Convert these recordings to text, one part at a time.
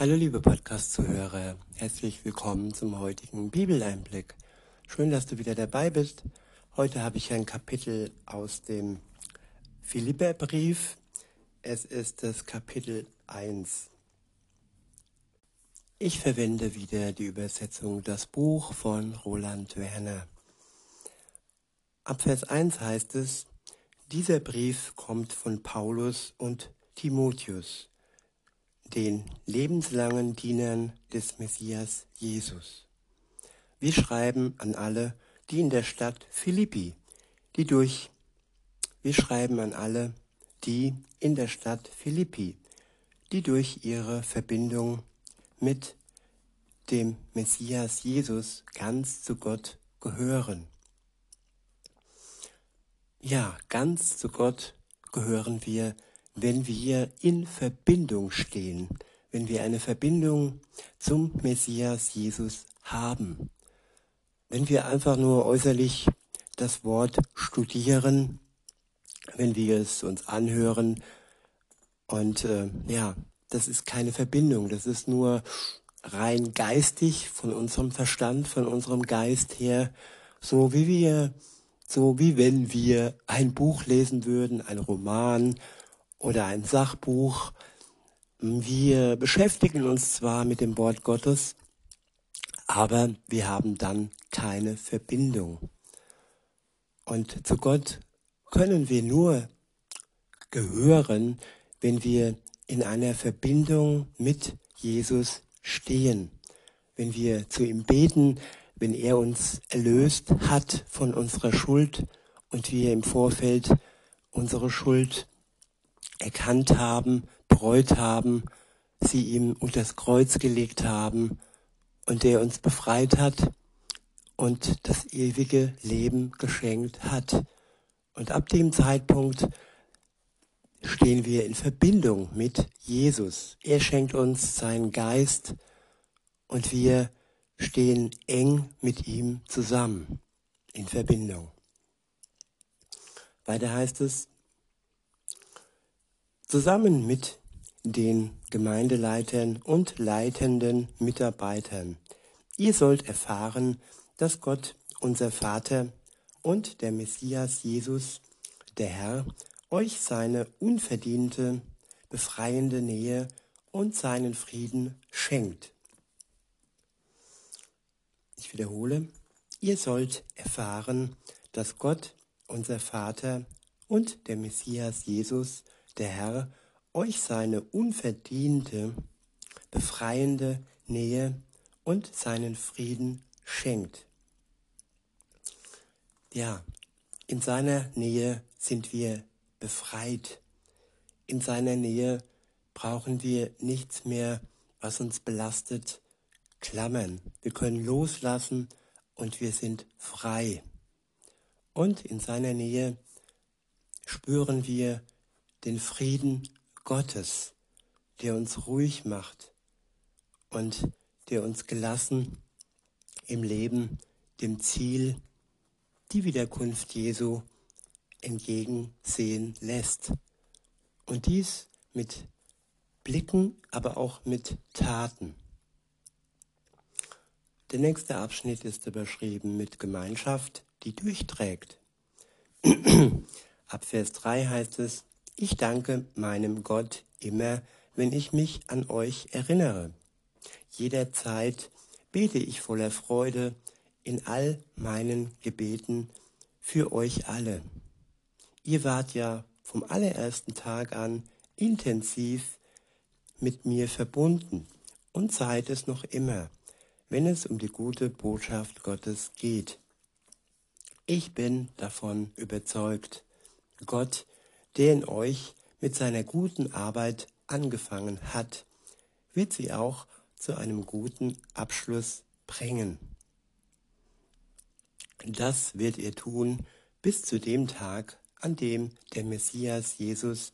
Hallo liebe Podcast-Zuhörer, herzlich willkommen zum heutigen Bibeleinblick. Schön, dass du wieder dabei bist. Heute habe ich ein Kapitel aus dem Philipperbrief. Es ist das Kapitel 1. Ich verwende wieder die Übersetzung Das Buch von Roland Werner. Ab Vers 1 heißt es, dieser Brief kommt von Paulus und Timotheus den lebenslangen Dienern des Messias Jesus. Wir schreiben an alle, die in der Stadt Philippi, die durch, wir schreiben an alle, die in der Stadt Philippi, die durch ihre Verbindung mit dem Messias Jesus ganz zu Gott gehören. Ja, ganz zu Gott gehören wir wenn wir in Verbindung stehen, wenn wir eine Verbindung zum Messias Jesus haben. Wenn wir einfach nur äußerlich das Wort studieren, wenn wir es uns anhören und äh, ja, das ist keine Verbindung, das ist nur rein geistig von unserem Verstand, von unserem Geist her, so wie wir, so wie wenn wir ein Buch lesen würden, ein Roman oder ein Sachbuch. Wir beschäftigen uns zwar mit dem Wort Gottes, aber wir haben dann keine Verbindung. Und zu Gott können wir nur gehören, wenn wir in einer Verbindung mit Jesus stehen, wenn wir zu ihm beten, wenn er uns erlöst hat von unserer Schuld und wir im Vorfeld unsere Schuld erkannt haben, bereut haben, sie ihm unter das Kreuz gelegt haben und der uns befreit hat und das ewige Leben geschenkt hat. Und ab dem Zeitpunkt stehen wir in Verbindung mit Jesus. Er schenkt uns seinen Geist und wir stehen eng mit ihm zusammen in Verbindung. Weiter heißt es, zusammen mit den Gemeindeleitern und leitenden Mitarbeitern. Ihr sollt erfahren, dass Gott, unser Vater und der Messias Jesus, der Herr, euch seine unverdiente, befreiende Nähe und seinen Frieden schenkt. Ich wiederhole, ihr sollt erfahren, dass Gott, unser Vater und der Messias Jesus, der Herr euch seine unverdiente, befreiende Nähe und seinen Frieden schenkt. Ja, in seiner Nähe sind wir befreit. In seiner Nähe brauchen wir nichts mehr, was uns belastet, klammern. Wir können loslassen und wir sind frei. Und in seiner Nähe spüren wir den Frieden Gottes, der uns ruhig macht und der uns gelassen im Leben dem Ziel, die Wiederkunft Jesu entgegensehen lässt. Und dies mit Blicken, aber auch mit Taten. Der nächste Abschnitt ist überschrieben mit Gemeinschaft, die durchträgt. Ab Vers 3 heißt es, ich danke meinem Gott immer, wenn ich mich an euch erinnere. Jederzeit bete ich voller Freude in all meinen Gebeten für euch alle. Ihr wart ja vom allerersten Tag an intensiv mit mir verbunden und seid es noch immer, wenn es um die gute Botschaft Gottes geht. Ich bin davon überzeugt, Gott der in euch mit seiner guten Arbeit angefangen hat, wird sie auch zu einem guten Abschluss bringen. Das wird ihr tun bis zu dem Tag, an dem der Messias Jesus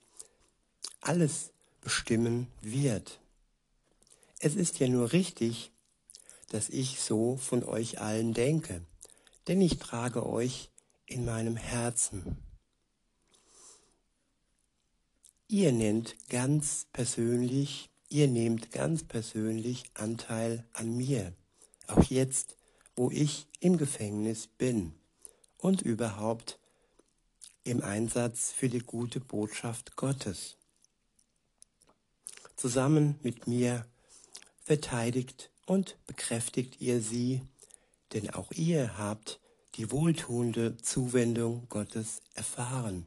alles bestimmen wird. Es ist ja nur richtig, dass ich so von euch allen denke, denn ich trage euch in meinem Herzen. Ihr nennt ganz persönlich ihr nehmt ganz persönlich Anteil an mir, auch jetzt, wo ich im Gefängnis bin und überhaupt im Einsatz für die gute Botschaft Gottes. Zusammen mit mir verteidigt und bekräftigt ihr sie, denn auch ihr habt die wohltuende Zuwendung Gottes erfahren.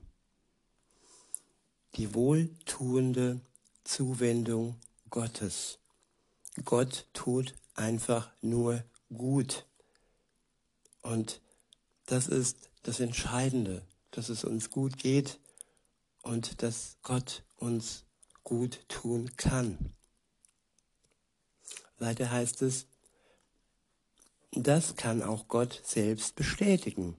Die wohltuende Zuwendung Gottes. Gott tut einfach nur gut. Und das ist das Entscheidende, dass es uns gut geht und dass Gott uns gut tun kann. Weiter heißt es, das kann auch Gott selbst bestätigen,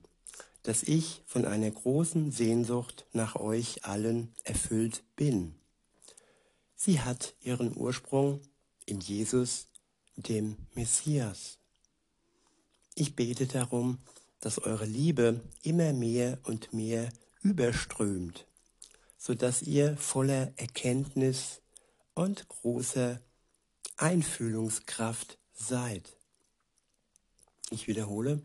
dass ich von einer großen Sehnsucht nach euch allen erfüllt bin. Sie hat ihren Ursprung in Jesus, dem Messias. Ich bete darum, dass eure Liebe immer mehr und mehr überströmt, so dass ihr voller Erkenntnis und großer Einfühlungskraft seid. Ich wiederhole,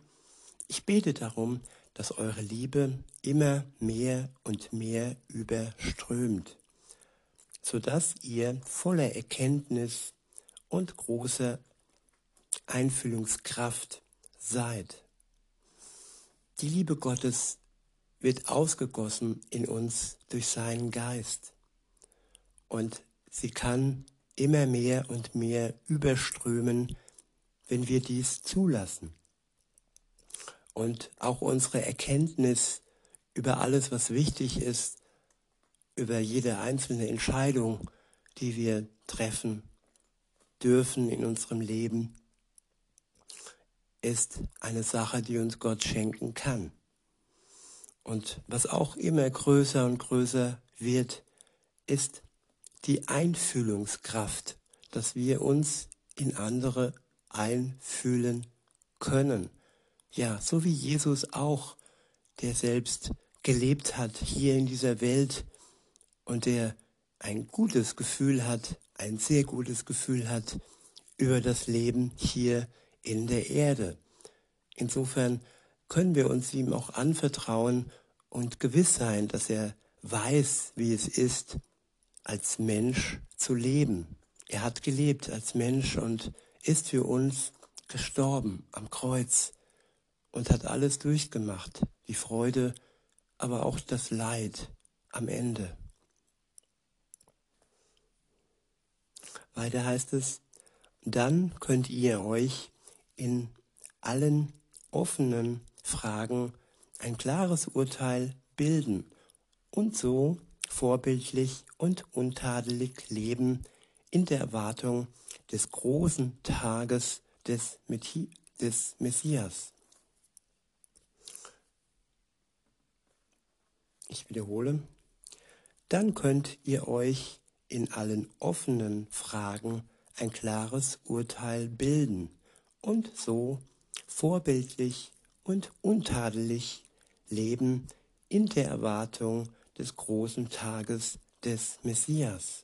ich bete darum, dass eure Liebe immer mehr und mehr überströmt, so dass ihr voller Erkenntnis und großer Einfühlungskraft seid. Die Liebe Gottes wird ausgegossen in uns durch seinen Geist und sie kann immer mehr und mehr überströmen, wenn wir dies zulassen. Und auch unsere Erkenntnis über alles, was wichtig ist, über jede einzelne Entscheidung, die wir treffen dürfen in unserem Leben, ist eine Sache, die uns Gott schenken kann. Und was auch immer größer und größer wird, ist die Einfühlungskraft, dass wir uns in andere einfühlen können. Ja, so wie Jesus auch, der selbst gelebt hat hier in dieser Welt und der ein gutes Gefühl hat, ein sehr gutes Gefühl hat über das Leben hier in der Erde. Insofern können wir uns ihm auch anvertrauen und gewiss sein, dass er weiß, wie es ist, als Mensch zu leben. Er hat gelebt als Mensch und ist für uns gestorben am Kreuz und hat alles durchgemacht, die Freude, aber auch das Leid am Ende. Weiter heißt es, dann könnt ihr euch in allen offenen Fragen ein klares Urteil bilden und so vorbildlich und untadelig leben in der Erwartung des großen Tages des, Messias. Ich wiederhole, dann könnt ihr euch in allen offenen Fragen ein klares Urteil bilden und so vorbildlich und untadelig leben in der Erwartung des großen Tages des Messias.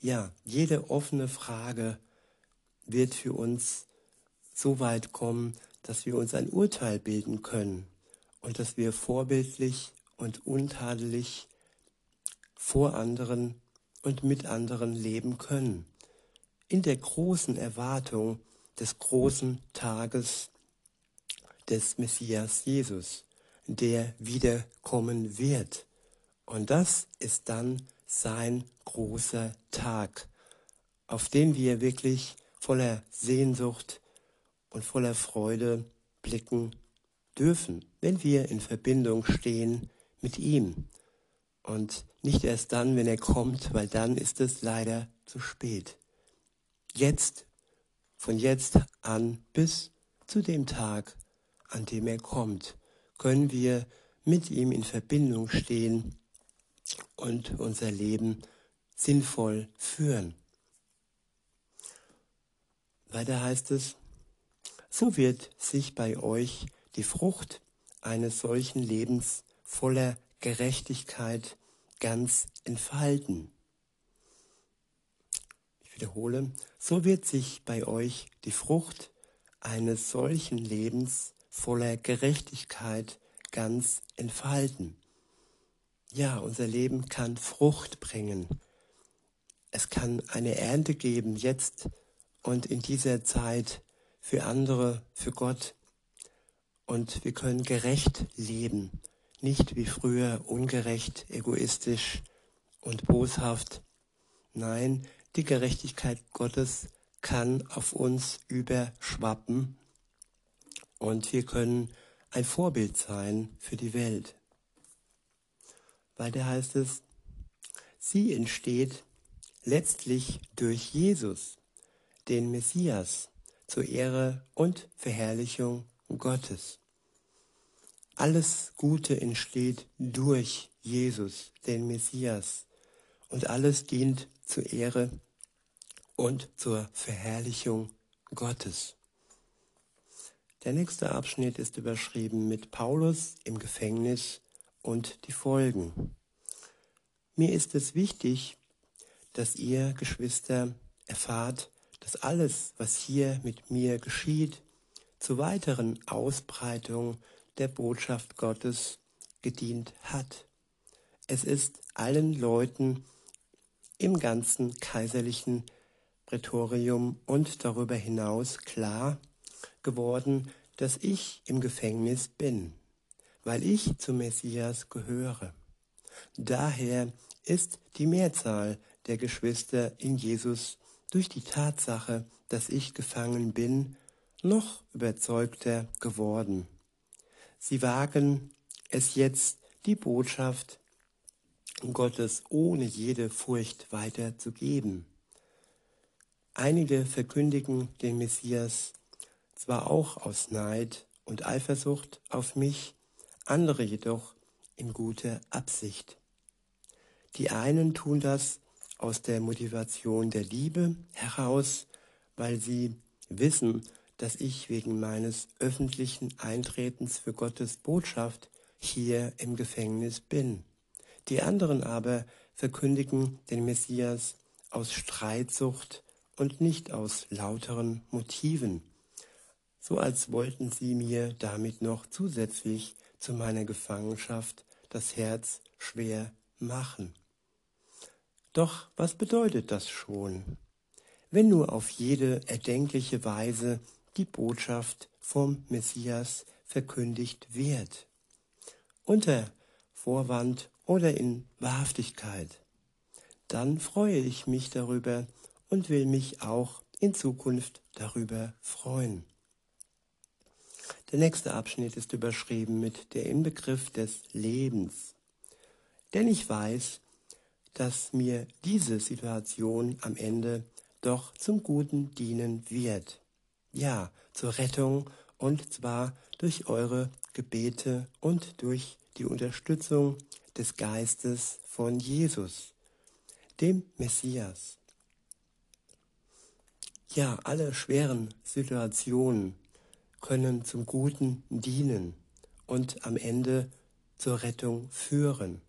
Ja, jede offene Frage wird für uns so weit kommen, dass wir uns ein Urteil bilden können und dass wir vorbildlich und untadelig vor anderen und mit anderen leben können. In der großen Erwartung des großen Tages des Messias Jesus, der wiederkommen wird. Und das ist dann sein großer Tag, auf den wir wirklich voller Sehnsucht und voller Freude blicken dürfen, wenn wir in Verbindung stehen mit ihm. Und nicht erst dann, wenn er kommt, weil dann ist es leider zu spät. Jetzt, von jetzt an bis zu dem Tag, an dem er kommt, können wir mit ihm in Verbindung stehen und unser Leben sinnvoll führen. Weiter heißt es, so wird sich bei euch die Frucht eines solchen Lebens voller Gerechtigkeit ganz entfalten. Ich wiederhole, so wird sich bei euch die Frucht eines solchen Lebens voller Gerechtigkeit ganz entfalten. Ja, unser Leben kann Frucht bringen. Es kann eine Ernte geben jetzt und in dieser Zeit für andere, für Gott. Und wir können gerecht leben, nicht wie früher ungerecht, egoistisch und boshaft. Nein, die Gerechtigkeit Gottes kann auf uns überschwappen und wir können ein Vorbild sein für die Welt. Weiter heißt es, sie entsteht letztlich durch Jesus, den Messias, zur Ehre und Verherrlichung Gottes. Alles Gute entsteht durch Jesus, den Messias, und alles dient zur Ehre und zur Verherrlichung Gottes. Der nächste Abschnitt ist überschrieben mit Paulus im Gefängnis und die Folgen. Mir ist es wichtig, dass ihr, Geschwister, erfahrt, dass alles, was hier mit mir geschieht, zur weiteren Ausbreitung der Botschaft Gottes gedient hat. Es ist allen Leuten im ganzen kaiserlichen Prätorium und darüber hinaus klar, geworden, dass ich im Gefängnis bin, weil ich zum Messias gehöre. Daher ist die Mehrzahl der Geschwister in Jesus durch die Tatsache, dass ich gefangen bin, noch überzeugter geworden. Sie wagen es jetzt, die Botschaft Gottes ohne jede Furcht weiterzugeben. Einige verkündigen den Messias zwar auch aus Neid und Eifersucht auf mich, andere jedoch in guter Absicht. Die einen tun das aus der Motivation der Liebe heraus, weil sie wissen, dass ich wegen meines öffentlichen Eintretens für Gottes Botschaft hier im Gefängnis bin. Die anderen aber verkündigen den Messias aus Streitsucht und nicht aus lauteren Motiven so als wollten sie mir damit noch zusätzlich zu meiner Gefangenschaft das Herz schwer machen. Doch was bedeutet das schon? Wenn nur auf jede erdenkliche Weise die Botschaft vom Messias verkündigt wird, unter Vorwand oder in Wahrhaftigkeit, dann freue ich mich darüber und will mich auch in Zukunft darüber freuen. Der nächste Abschnitt ist überschrieben mit der Inbegriff des Lebens. Denn ich weiß, dass mir diese Situation am Ende doch zum Guten dienen wird. Ja, zur Rettung und zwar durch eure Gebete und durch die Unterstützung des Geistes von Jesus, dem Messias. Ja, alle schweren Situationen können zum Guten dienen und am Ende zur Rettung führen.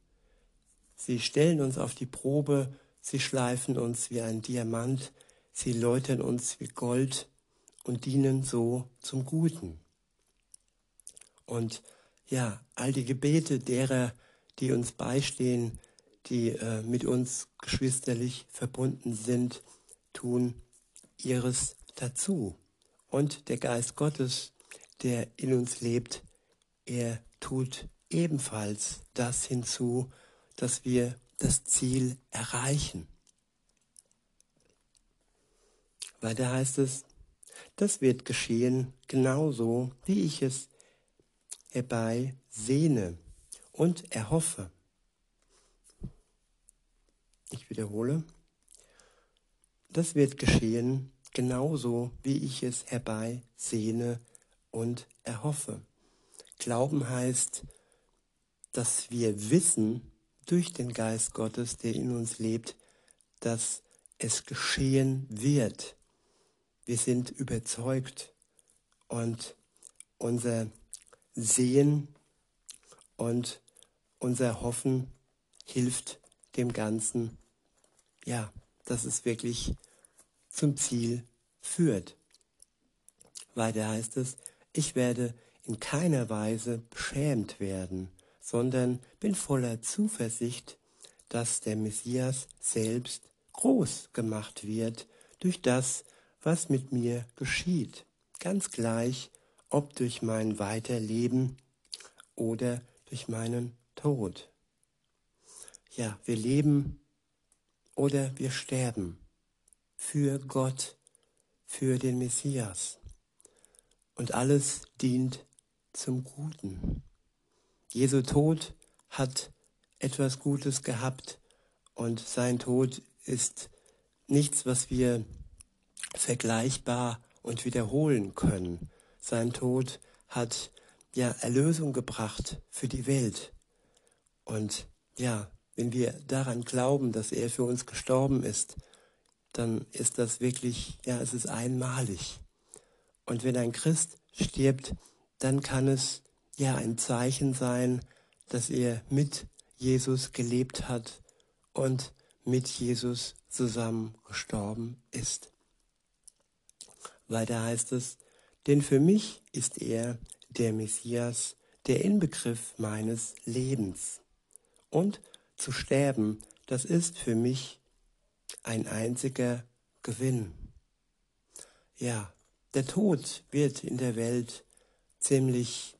Sie stellen uns auf die Probe, sie schleifen uns wie ein Diamant, sie läutern uns wie Gold und dienen so zum Guten. Und ja, all die Gebete derer, die uns beistehen, die äh, mit uns geschwisterlich verbunden sind, tun ihres dazu. Und der Geist Gottes, der in uns lebt, er tut ebenfalls das hinzu, dass wir das Ziel erreichen. Weiter heißt es, das wird geschehen genauso, wie ich es herbei sehne und erhoffe. Ich wiederhole, das wird geschehen genauso wie ich es herbeisehne und erhoffe. Glauben heißt, dass wir wissen durch den Geist Gottes, der in uns lebt, dass es geschehen wird. Wir sind überzeugt und unser Sehen und unser Hoffen hilft dem Ganzen, ja, dass es wirklich zum Ziel führt. Weiter heißt es, ich werde in keiner Weise beschämt werden, sondern bin voller Zuversicht, dass der Messias selbst groß gemacht wird durch das, was mit mir geschieht, ganz gleich, ob durch mein Weiterleben oder durch meinen Tod. Ja, wir leben oder wir sterben für Gott, für den Messias. Und alles dient zum Guten. Jesu Tod hat etwas Gutes gehabt und sein Tod ist nichts, was wir vergleichbar und wiederholen können. Sein Tod hat ja Erlösung gebracht für die Welt. Und ja, wenn wir daran glauben, dass er für uns gestorben ist, dann ist das wirklich, ja, es ist einmalig. Und wenn ein Christ stirbt, dann kann es ja ein Zeichen sein, dass er mit Jesus gelebt hat und mit Jesus zusammen gestorben ist. Weiter heißt es, denn für mich ist er der Messias, der Inbegriff meines Lebens. Und zu sterben, das ist für mich ein einziger Gewinn. Ja, der Tod wird in der Welt ziemlich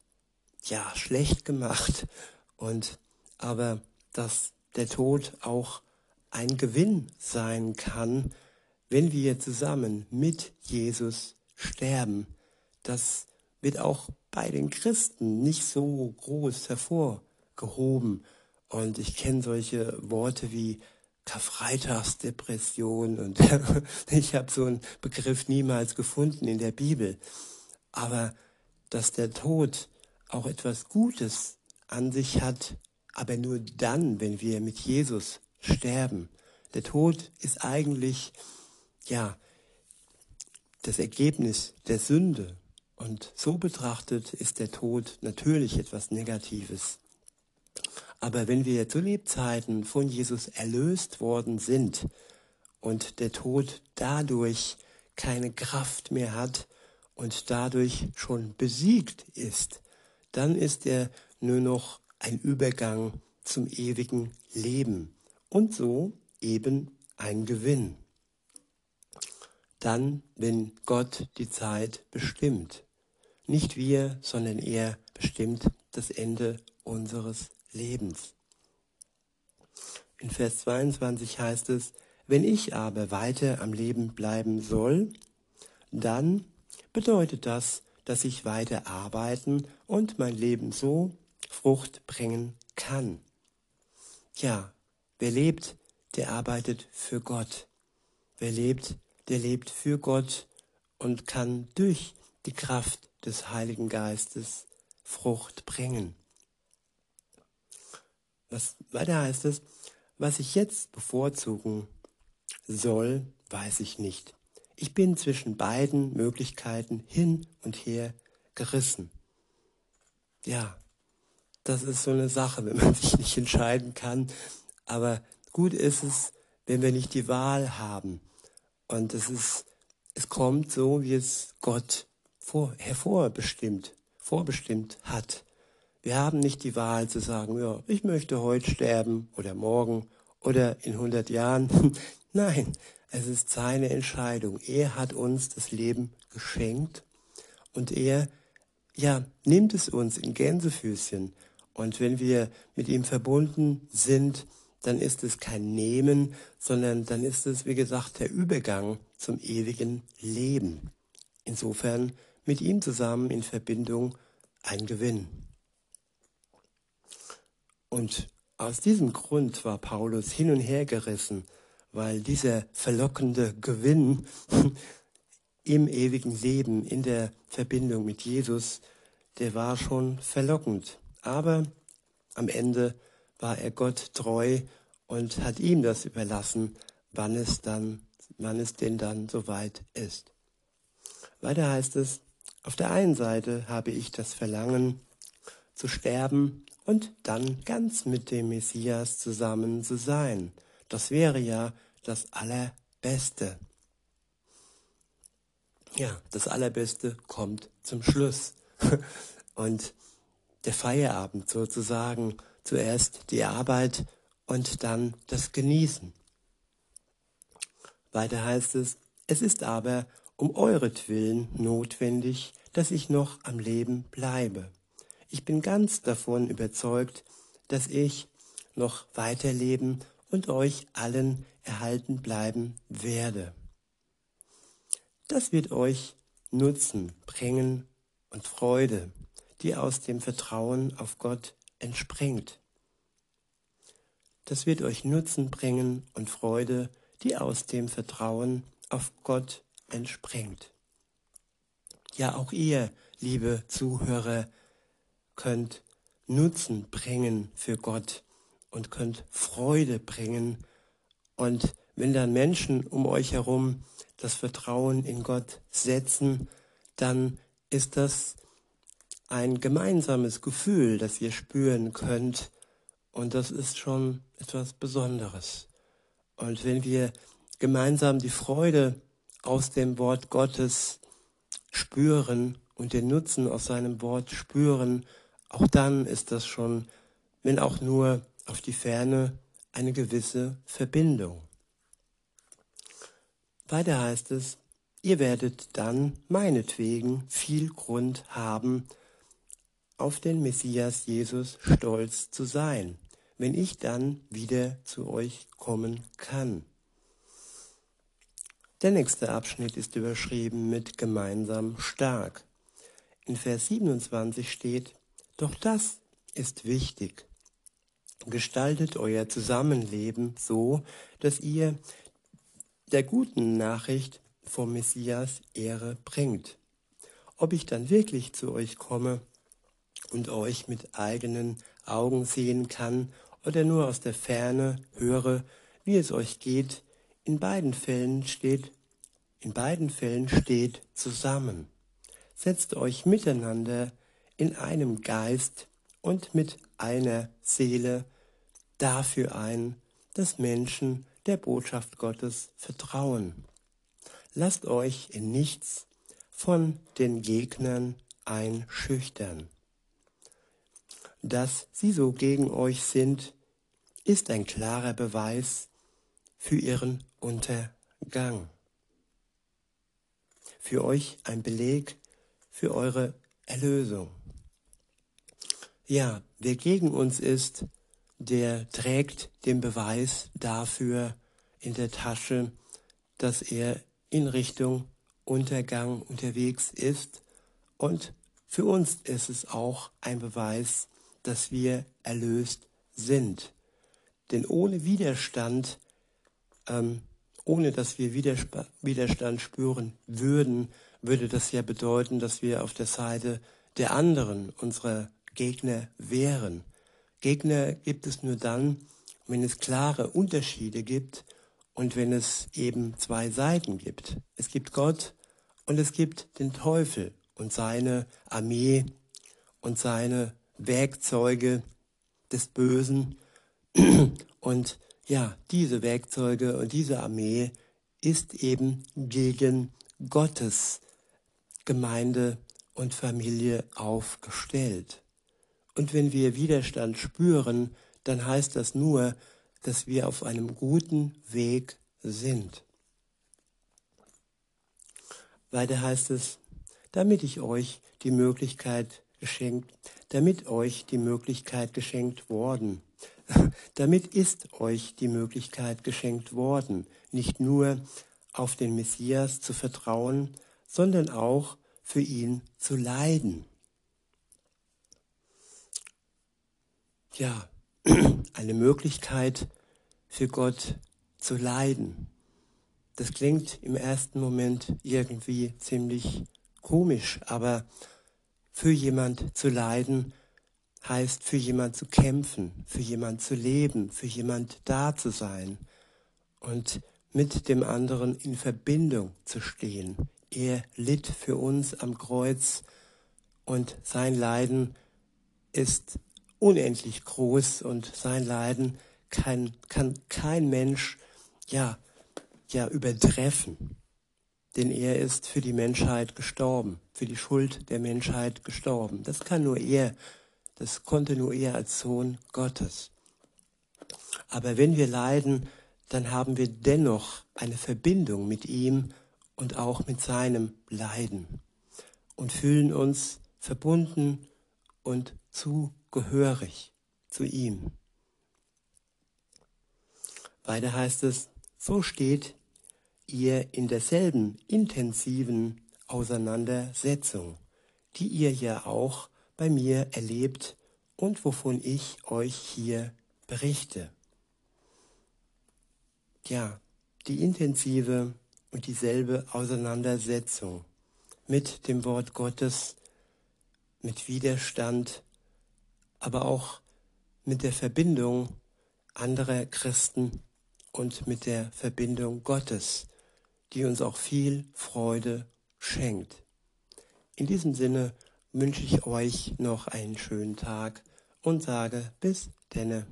ja schlecht gemacht und aber dass der Tod auch ein Gewinn sein kann, wenn wir zusammen mit Jesus sterben. Das wird auch bei den Christen nicht so groß hervorgehoben. Und ich kenne solche Worte wie Karfreitagsdepression und ich habe so einen Begriff niemals gefunden in der Bibel. Aber dass der Tod auch etwas Gutes an sich hat, aber nur dann, wenn wir mit Jesus sterben. Der Tod ist eigentlich, ja, das Ergebnis der Sünde. Und so betrachtet ist der Tod natürlich etwas Negatives. Aber wenn wir zu Lebzeiten von Jesus erlöst worden sind und der Tod dadurch keine Kraft mehr hat und dadurch schon besiegt ist, dann ist er nur noch ein Übergang zum ewigen Leben und so eben ein Gewinn. Dann, wenn Gott die Zeit bestimmt. Nicht wir, sondern er bestimmt das Ende unseres Lebens. In Vers 22 heißt es, wenn ich aber weiter am Leben bleiben soll, dann bedeutet das, dass ich weiter arbeiten und mein Leben so Frucht bringen kann. Ja, wer lebt, der arbeitet für Gott. Wer lebt, der lebt für Gott und kann durch die Kraft des Heiligen Geistes Frucht bringen. Was weiter heißt es, was ich jetzt bevorzugen soll, weiß ich nicht. Ich bin zwischen beiden Möglichkeiten hin und her gerissen. Ja, das ist so eine Sache, wenn man sich nicht entscheiden kann. Aber gut ist es, wenn wir nicht die Wahl haben. Und es ist, es kommt so, wie es Gott vor, hervorbestimmt, vorbestimmt hat. Wir haben nicht die Wahl zu sagen, ja, ich möchte heute sterben oder morgen oder in 100 Jahren. Nein, es ist seine Entscheidung. Er hat uns das Leben geschenkt und er, ja, nimmt es uns in Gänsefüßchen. Und wenn wir mit ihm verbunden sind, dann ist es kein Nehmen, sondern dann ist es, wie gesagt, der Übergang zum ewigen Leben. Insofern mit ihm zusammen in Verbindung ein Gewinn. Und aus diesem Grund war Paulus hin und her gerissen, weil dieser verlockende Gewinn im ewigen Leben, in der Verbindung mit Jesus, der war schon verlockend. Aber am Ende war er Gott treu und hat ihm das überlassen, wann es dann, wann es denn dann soweit ist. Weiter heißt es, auf der einen Seite habe ich das Verlangen zu sterben und dann ganz mit dem Messias zusammen zu sein. Das wäre ja das Allerbeste. ja, das Allerbeste kommt zum Schluss. Und der Feierabend sozusagen, zuerst die Arbeit und dann das Genießen. Weiter heißt es, es ist aber um euretwillen notwendig, dass ich noch am Leben bleibe. Ich bin ganz davon überzeugt, dass ich noch weiterleben und euch allen erhalten bleiben werde. Das wird euch Nutzen bringen und Freude, die aus dem Vertrauen auf Gott entspringt. Das wird euch Nutzen bringen und Freude, die aus dem Vertrauen auf Gott entspringt. Ja, auch ihr, liebe Zuhörer, könnt Nutzen bringen für Gott und könnt Freude bringen. Und wenn dann Menschen um euch herum das Vertrauen in Gott setzen, dann ist das ein gemeinsames Gefühl, das ihr spüren könnt. Und das ist schon etwas Besonderes. Und wenn wir gemeinsam die Freude aus dem Wort Gottes spüren und den Nutzen aus seinem Wort spüren, auch dann ist das schon, wenn auch nur auf die Ferne, eine gewisse Verbindung. Weiter heißt es, ihr werdet dann meinetwegen viel Grund haben, auf den Messias Jesus stolz zu sein, wenn ich dann wieder zu euch kommen kann. Der nächste Abschnitt ist überschrieben mit gemeinsam stark. In Vers 27 steht, doch das ist wichtig. Gestaltet euer Zusammenleben so, dass ihr der guten Nachricht vom Messias Ehre bringt. Ob ich dann wirklich zu euch komme und euch mit eigenen Augen sehen kann oder nur aus der Ferne höre, wie es euch geht, in beiden Fällen steht, in beiden Fällen steht zusammen. Setzt euch miteinander in einem Geist und mit einer Seele dafür ein, dass Menschen der Botschaft Gottes vertrauen. Lasst euch in nichts von den Gegnern einschüchtern. Dass sie so gegen euch sind, ist ein klarer Beweis für ihren Untergang. Für euch ein Beleg für eure Erlösung. Ja, wer gegen uns ist, der trägt den Beweis dafür in der Tasche, dass er in Richtung Untergang unterwegs ist. Und für uns ist es auch ein Beweis, dass wir erlöst sind. Denn ohne Widerstand, ähm, ohne dass wir Widerstand spüren würden, würde das ja bedeuten, dass wir auf der Seite der anderen, unserer Gegner wären. Gegner gibt es nur dann, wenn es klare Unterschiede gibt und wenn es eben zwei Seiten gibt. Es gibt Gott und es gibt den Teufel und seine Armee und seine Werkzeuge des Bösen. Und ja, diese Werkzeuge und diese Armee ist eben gegen Gottes Gemeinde und Familie aufgestellt. Und wenn wir Widerstand spüren, dann heißt das nur, dass wir auf einem guten Weg sind. Weiter heißt es, damit ich euch die Möglichkeit geschenkt, damit euch die Möglichkeit geschenkt worden. damit ist euch die Möglichkeit geschenkt worden, nicht nur auf den Messias zu vertrauen, sondern auch für ihn zu leiden. ja, eine Möglichkeit für Gott zu leiden. Das klingt im ersten Moment irgendwie ziemlich komisch, aber für jemand zu leiden heißt für jemand zu kämpfen, für jemand zu leben, für jemand da zu sein und mit dem anderen in Verbindung zu stehen. Er litt für uns am Kreuz und sein Leiden ist unendlich groß und sein Leiden kann, kann kein Mensch ja, ja übertreffen. Denn er ist für die Menschheit gestorben, für die Schuld der Menschheit gestorben. Das kann nur er, das konnte nur er als Sohn Gottes. Aber wenn wir leiden, dann haben wir dennoch eine Verbindung mit ihm und auch mit seinem Leiden und fühlen uns verbunden und zugehörig zu ihm. Weiter heißt es, so steht ihr in derselben intensiven Auseinandersetzung, die ihr ja auch bei mir erlebt und wovon ich euch hier berichte. Ja, die intensive und dieselbe Auseinandersetzung mit dem Wort Gottes, mit Widerstand, aber auch mit der Verbindung anderer Christen und mit der Verbindung Gottes die uns auch viel Freude schenkt. In diesem Sinne wünsche ich euch noch einen schönen Tag und sage bis denne.